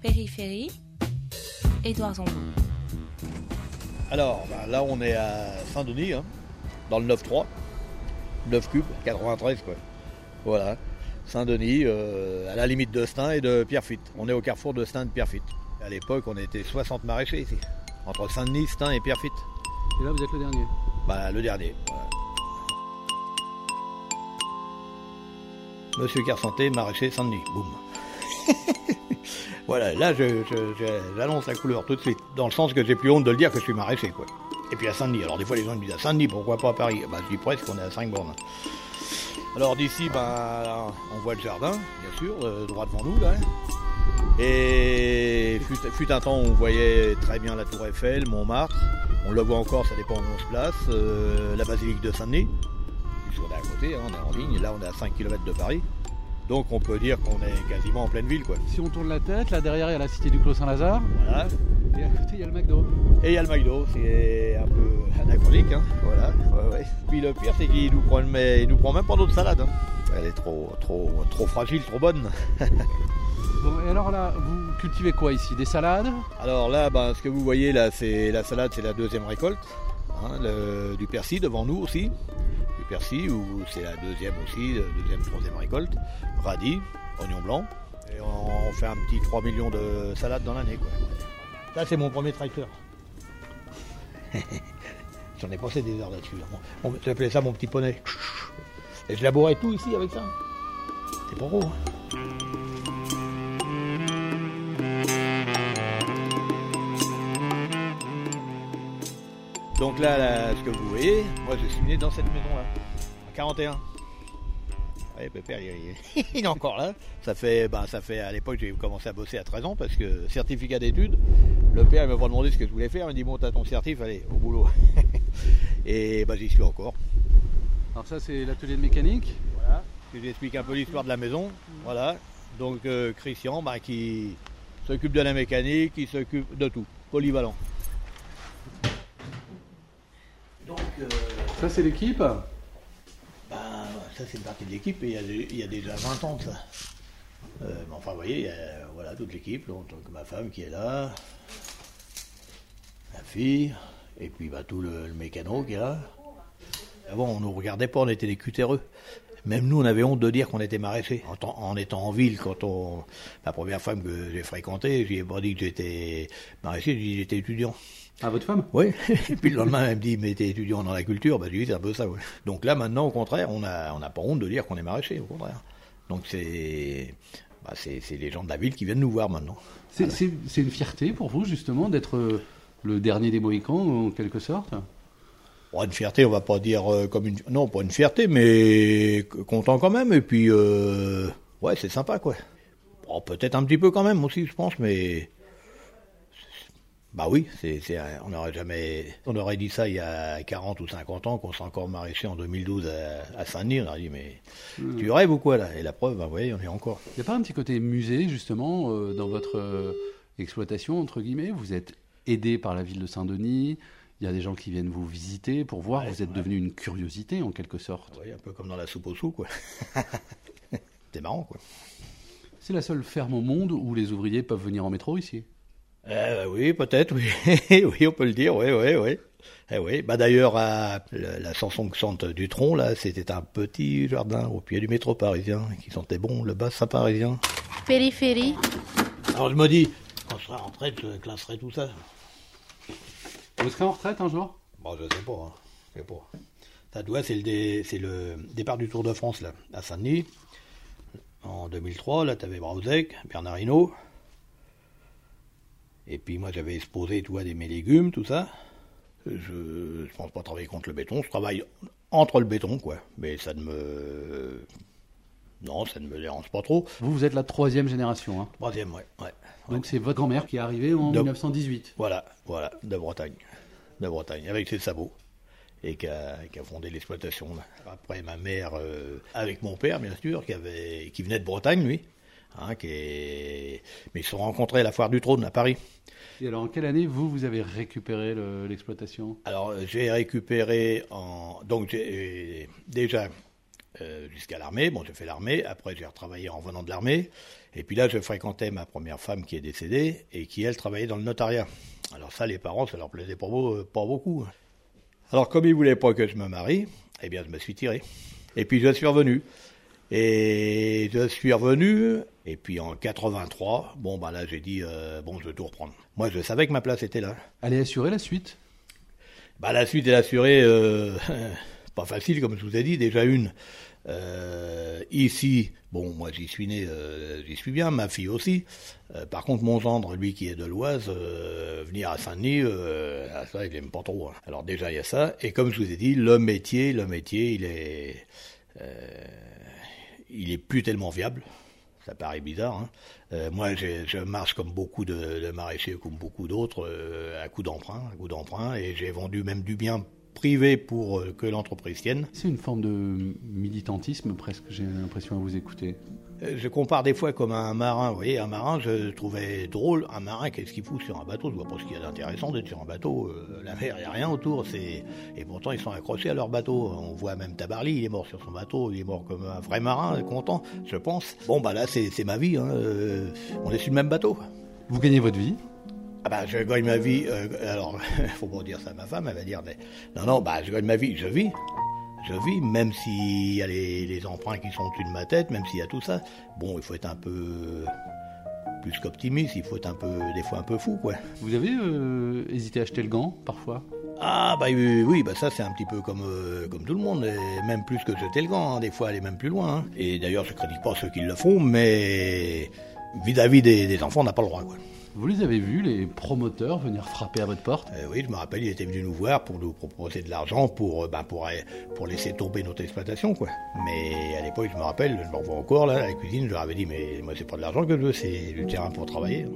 Périphérie, Édouard Zambon. Alors, bah, là, on est à Saint-Denis, hein, dans le 9-3. 9 cubes, 93, quoi. Voilà. Saint-Denis, euh, à la limite de Stein et de Pierrefitte. On est au carrefour de Stein et de Pierrefitte. À l'époque, on était 60 maraîchers ici, entre Saint-Denis, Stein et Pierrefitte. Et là, vous êtes le dernier. Bah, le dernier. voilà. Monsieur Carsanté, maraîcher Saint-Denis. Boum. voilà, là, j'annonce la couleur tout de suite. Dans le sens que j'ai plus honte de le dire que je suis maraîcher, quoi. Et puis à Saint-Denis. Alors, des fois, les gens me disent à Saint-Denis, pourquoi pas à Paris? Bah, je dis presque, on est à 5 bornes. Alors, d'ici, ben, on voit le jardin, bien sûr, euh, droit devant nous, là. Et fut, fut un temps où on voyait très bien la Tour Eiffel, Montmartre. On le voit encore, ça dépend où on se place. euh, la basilique de Saint-Denis. Puisqu'on est à côté, hein, on est en ligne. Là, on est à 5 km de Paris. Donc, on peut dire qu'on est quasiment en pleine ville, quoi. Si on tourne la tête, là derrière, il y a la cité du Clos Saint-Lazare. Voilà. Et à côté, il y a le McDo. Et il y a le McDo, c'est un peu anachronique, hein. Voilà. Ouais, ouais. Puis le pire, c'est qu'il nous prend, mais il nous prend même pas d'autre salade. hein. Elle est trop, trop, trop fragile, trop bonne. Bon, et alors là, vous cultivez quoi ici? Des salades? Alors là, ben, ce que vous voyez là, c'est la salade, c'est la deuxième récolte. Hein, le- du persil devant nous aussi. Du persil, ou c'est la deuxième aussi, la deuxième, troisième récolte. Radis, oignon blanc. Et on, on fait un petit 3 millions de salades dans l'année. Ça, c'est mon premier tracteur. J'en ai passé des heures là-dessus. On, on appelait ça mon petit poney. Et je labourais tout ici avec ça. C'est pas gros. hein. Donc là, là, ce que vous voyez, moi je suis né dans cette maison-là, en 41. Oui, Pépère, il, il- est encore là. Ça fait, ben, ça fait à l'époque, j'ai commencé à bosser à 13 ans parce que certificat d'études, le père il m'a pas demandé ce que je voulais faire. Il m'a dit Bon, t'as ton certif, allez, au boulot. Et ben, j'y suis encore. Alors ça, c'est l'atelier de mécanique. Voilà. Je vous explique un peu l'histoire de la maison. Voilà. Donc euh, Christian, ben, qui s'occupe de la mécanique, qui s'occupe de tout, polyvalent. Donc, euh, Ça, c'est l'équipe. Ben, ça c'est une partie de l'équipe et il y, a, il y a déjà 20 ans de ça. Euh, mais enfin, vous voyez, il y a voilà, toute l'équipe, donc ma femme qui est là, ma fille, et puis bah, tout le, le mécano qui est là. Avant, on ne nous regardait pas, on était des cutéreux. Même nous, on avait honte de dire qu'on était maraîchers. En, étant en ville, quand on. La première femme que j'ai fréquentée, je lui ai pas dit que j'étais maraîcher, j'ai dit que j'étais étudiant. À votre femme? Oui, et puis le lendemain, elle me dit, mais t'es étudiant dans la culture, bah, je lui dis, c'est un peu ça. Donc là, maintenant, au contraire, on n'a on n'a pas honte de dire qu'on est maraîcher, au contraire. Donc c'est bah, c'est les gens de la ville qui viennent nous voir maintenant. C'est c'est une fierté pour vous, justement, d'être euh, le dernier des Mohicans, en quelque sorte? Bon, une fierté, on va pas dire euh, comme une... Non, pas une fierté, mais content quand même, et puis, euh, ouais, c'est sympa, quoi. Bon, peut-être un petit peu quand même aussi, je pense, mais... Bah oui, c'est, c'est, un- on n'aurait jamais, on aurait dit ça il y a 40 ou 50 ans, qu'on serait encore maraîcher en 2012 à, à Saint-Denis, on aurait dit, mais tu rêves ou quoi là? Et la preuve, bah, vous voyez, on est encore. Il n'y a pas un petit côté musée, justement, euh, dans votre exploitation, entre guillemets? Vous êtes aidé par la ville de Saint-Denis, il y a des gens qui viennent vous visiter pour voir, Ouais, vous êtes ouais. devenu une curiosité, en quelque sorte. Ouais, un peu comme dans la soupe au sous, quoi. c'est marrant, quoi. C'est la seule ferme au monde où les ouvriers peuvent venir en métro ici. Euh, oui, peut-être, oui. oui, on peut le dire, oui, oui, oui. Eh oui. Bah, d'ailleurs, à la, la chanson que chante Dutronc, là, c'était un petit jardin au pied du métro parisien, qui sentait bon le bassin parisien. Périphérie, Alors je me dis, quand je serai en retraite, je classerai tout ça. Vous serez en retraite un jour? Bon, je sais pas, hein. je sais pas. Ça doit, c'est le, départ du Tour de France, là, à Saint-Denis. En 2003, là, t'avais Brauzek, Bernard Hinault. Et puis moi, j'avais exposé, des, mes légumes, tout ça. Je, je pense pas travailler contre le béton, je travaille entre le béton, quoi. Mais ça ne me... Non, ça ne me dérange pas trop. Vous, vous êtes la troisième génération. hein. Troisième, ouais. ouais. Donc c'est votre grand-mère qui est arrivée en De- 1918. Voilà, voilà, de Bretagne. De Bretagne, avec ses sabots. Et qui a, qui a fondé l'exploitation. Après, ma mère, euh, avec mon père, bien sûr, qui, avait, qui venait de Bretagne, lui. hein, qui est... Mais ils se sont rencontrés à la foire du trône, à Paris. Et alors en quelle année, vous, vous avez récupéré le- l'exploitation? Alors, j'ai récupéré en. Donc, déjà, euh, jusqu'à l'armée. Bon, j'ai fait l'armée. Après, j'ai retravaillé en venant de l'armée. Et puis là, je fréquentais ma première femme qui est décédée et qui, elle, travaillait dans le notariat. Alors ça, les parents, ça leur plaisait pas, pas beaucoup. Alors, comme ils voulaient pas que je me marie, eh bien, je me suis tiré. Et puis, je suis revenu. Et je suis revenu, et puis en 83, bon, bah là, j'ai dit, euh, bon, je vais tout reprendre. Moi, je savais que ma place était là. Allez assurer la suite Bah, la suite est assurée, euh, pas facile, comme je vous ai dit, déjà une. Euh, ici, bon, moi j'y suis né, euh, j'y suis bien, ma fille aussi. Euh, par contre, mon gendre, lui qui est de l'Oise, venir à Saint-Denis, euh, ça, il aime pas trop. hein. Alors déjà, il y a ça. Et comme je vous ai dit, le métier, le métier, il est, il est plus tellement viable. Ça paraît bizarre. Hein. Moi, je marche comme beaucoup de, maraîchers, comme beaucoup d'autres, à coup d'emprunt, à coup d'emprunt, et j'ai vendu même du bien privé pour que l'entreprise tienne. C'est une forme de militantisme presque, j'ai l'impression à vous écouter. Euh, Je compare des fois comme un marin. Vous voyez, un marin, je trouvais drôle. Un marin, qu'est-ce qu'il fout sur un bateau? Je vois pas ce qu'il y a d'intéressant d'être sur un bateau. Euh, la mer, il n'y a rien autour. C'est Et pourtant, ils sont accrochés à leur bateau. On voit même Tabarly, il est mort sur son bateau. Il est mort comme un vrai marin, content, je pense. Bon, bah là, c'est c'est ma vie. Hein. Euh, On est sur le même bateau. Vous gagnez votre vie? Ah bah, je gagne ma vie. euh, alors, faut pas dire ça à ma femme, elle va dire. Mais... Non, non, bah, je gagne ma vie. Je vis. Je vis, même s'il y a les, les emprunts qui sont au-dessus de ma tête, même s'il y a tout ça. Bon, il faut être un peu plus qu'optimiste. Il faut être un peu, des fois, un peu fou, quoi. Vous avez euh, hésité à acheter le gant parfois? Ah bah oui, oui, bah ça c'est un petit peu comme euh, comme tout le monde, et même plus que jeter le gant. hein. Des fois, aller même plus loin. hein. Et d'ailleurs, je critique pas ceux qui le font, mais vis-à-vis des, des enfants, on n'a pas le droit, quoi. Vous les avez vus, les promoteurs, venir frapper à votre porte? Euh, oui, je me rappelle, il était venu nous voir pour nous proposer de l'argent pour, euh, ben, pour, pour laisser tomber notre exploitation, quoi. Mais à l'époque, je me rappelle, je me revois encore, là, à la cuisine, je leur avais dit, mais moi, c'est pas de l'argent que je veux, c'est du terrain pour travailler.